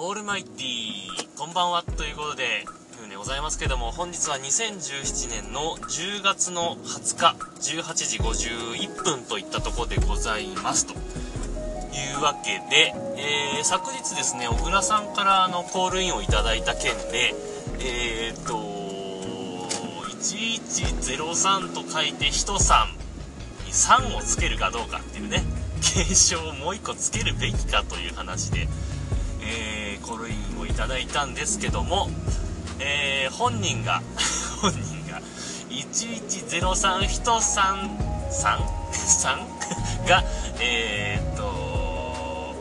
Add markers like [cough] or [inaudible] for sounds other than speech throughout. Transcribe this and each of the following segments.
オールマイティ、こんばんはということで、ふうでございますけども、本日は2017年の10月の20日、18時51分といったとこでございますと。いうわけで、えー、昨日ですね、小倉さんからあのコールインをいただいた件で、えー、っと、1103と書いて人さんに3をつけるかどうかっていうね、検証をもう1個つけるべきかという話で、えー、コルインをいただいたんですけども、えー、本人が [laughs] 本人が1103人さんさんさん？[laughs] がえー、っと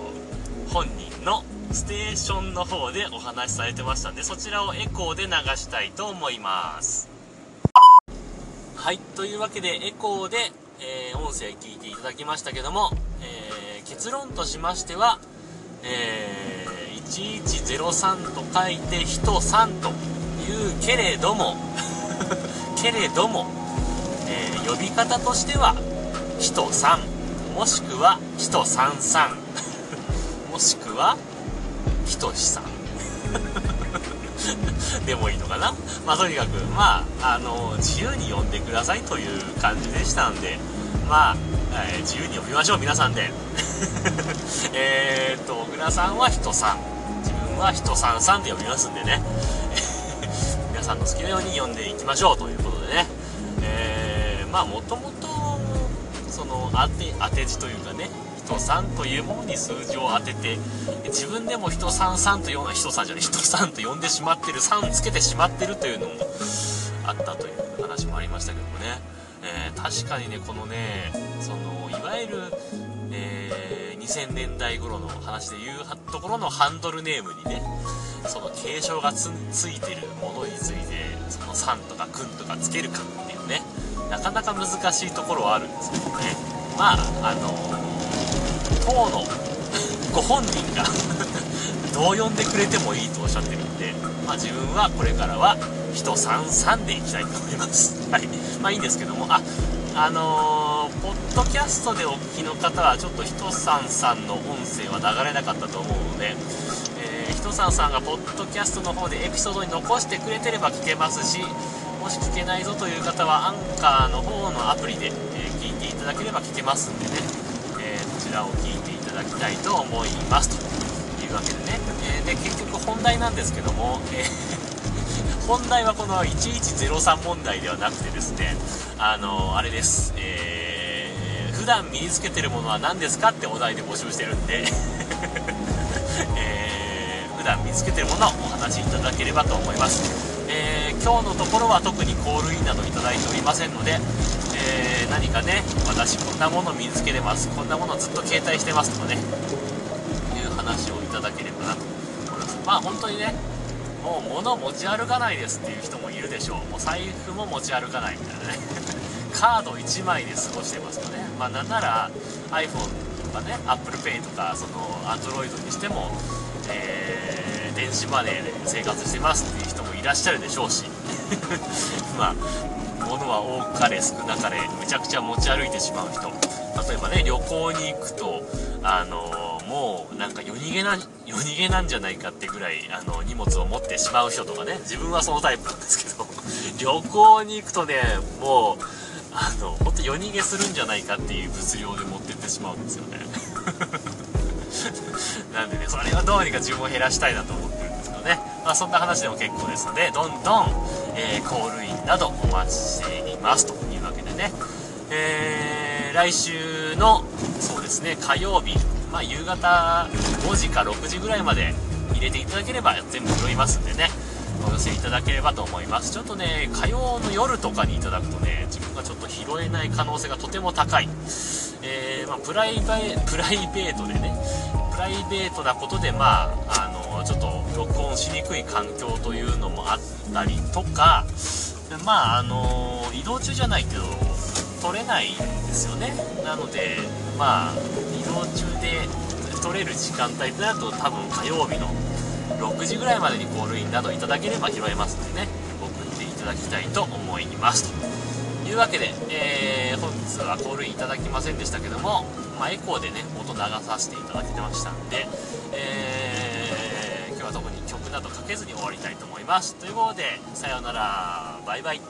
本人のステーションの方でお話しされてましたんでそちらをエコーで流したいと思います。はいというわけでエコーで、えー、音声聞いていただきましたけども、えー、結論としましてはえー、1103と書いて人3というけれどもけれども、えー、呼び方としては人3もしくは人33もしくは人志さんでもいいのかなまあとにかくまああの自由に呼んでくださいという感じでしたんでまあ、えー、自由に呼びましょう皆さんで [laughs] えっと小倉さんは人さん。自分は人さんさんで呼びますんでね。[laughs] 皆さんの好きなように呼んでいきましょうということでね。えー、まあもともとその当て当て字というかね人さんというものに数字を当てて自分でも人さんさんというような人さんじゃない人さんと呼んでしまってる3つけてしまってるというのもあったという話もありましたけどもね、えー、確かにねこのねそのいわゆる、2000年代頃の話でいうところのハンドルネームにねその継承がついてるものについてその「さん」とか「くん」とかつけるかっていうねなかなか難しいところはあるんですけどね。まああの当の [laughs] ご本人が [laughs] どう呼んでくれてもいいとおっしゃってるんで、まあ、自分はこれからは人さんさんでいきたいと思います。はい。まあいいんですけども。ああのー、ポッドキャストでお聞きの方はちょっとひとさんさんの音声は流れなかったと思うので、えー、ひとさんさんがポッドキャストの方でエピソードに残してくれてれば聞けますしもし聞けないぞという方はアンカーの方のアプリで、え、聞いていただければ聞けますんでね、えこちらを聞いていただきたいと思います。というわけでね、えで結局本題なんですけども、え本題はこの1103問題ではなくてですねあのあれです、えー、普段身につけてるものは何ですかってお題で募集してるんで [laughs] えー、普段身につけてるものをお話しいただければと思います、えー、今日のところは特にコールインなどいただいておりませんので、えー、何かね私こんなもの身につけてます。こんなものずっと携帯してますとかねいう話をいただければなと思います。まあ本当にねもう物持ち歩かないですっていう人もいるでしょう。もう財布も持ち歩かないみたいなね。[laughs] カード1枚で過ごしてますとね。まあなんなら iPhone とかね ApplePay とかその Android にしても、えー、電子マネーで生活してますっていう人もいらっしゃるでしょうし。[laughs] まあ物は多かれ少なかれめちゃくちゃ持ち歩いてしまう人。例えばね旅行に行くとあのもうなんか夜逃げな夜逃げなんじゃないかってぐらいあの荷物を持ってしまう人とかね自分はそのタイプなんですけど [laughs] 旅行に行くとねもうあの本当夜逃げするんじゃないかっていう物量で持ってってしまうんですよね。[laughs] なんでねそれはどうにか自分を減らしたいなと思ってるんですけどね。まあそんな話でも結構ですのでどんどん、えー、コールインなどお待ちしていますというわけでね。えー、来週のそうですね火曜日まあ、夕方5時か6時ぐらいまで入れていただければ全部拾いますんでねお寄せいただければと思います。ちょっとね火曜の夜とかにいただくとね自分がちょっと拾えない可能性がとても高い、えー、まあ、プライベプライベートでねプライベートなことでまああのちょっと録音しにくい環境というのもあったりとかまああの移動中じゃないけど取れないんですよね。なのでまあ移動中で取れる時間帯となると多分火曜日の6時ぐらいまでにコールインなどいただければ拾えますのでね送っていただきたいと思います。というわけで、えー、本日はコールインいただきませんでしたけども、まあ、エコーでね音流させていただきましたんで、えー、などかけずに終わりたいと思います。ということでさようなら。バイバイ。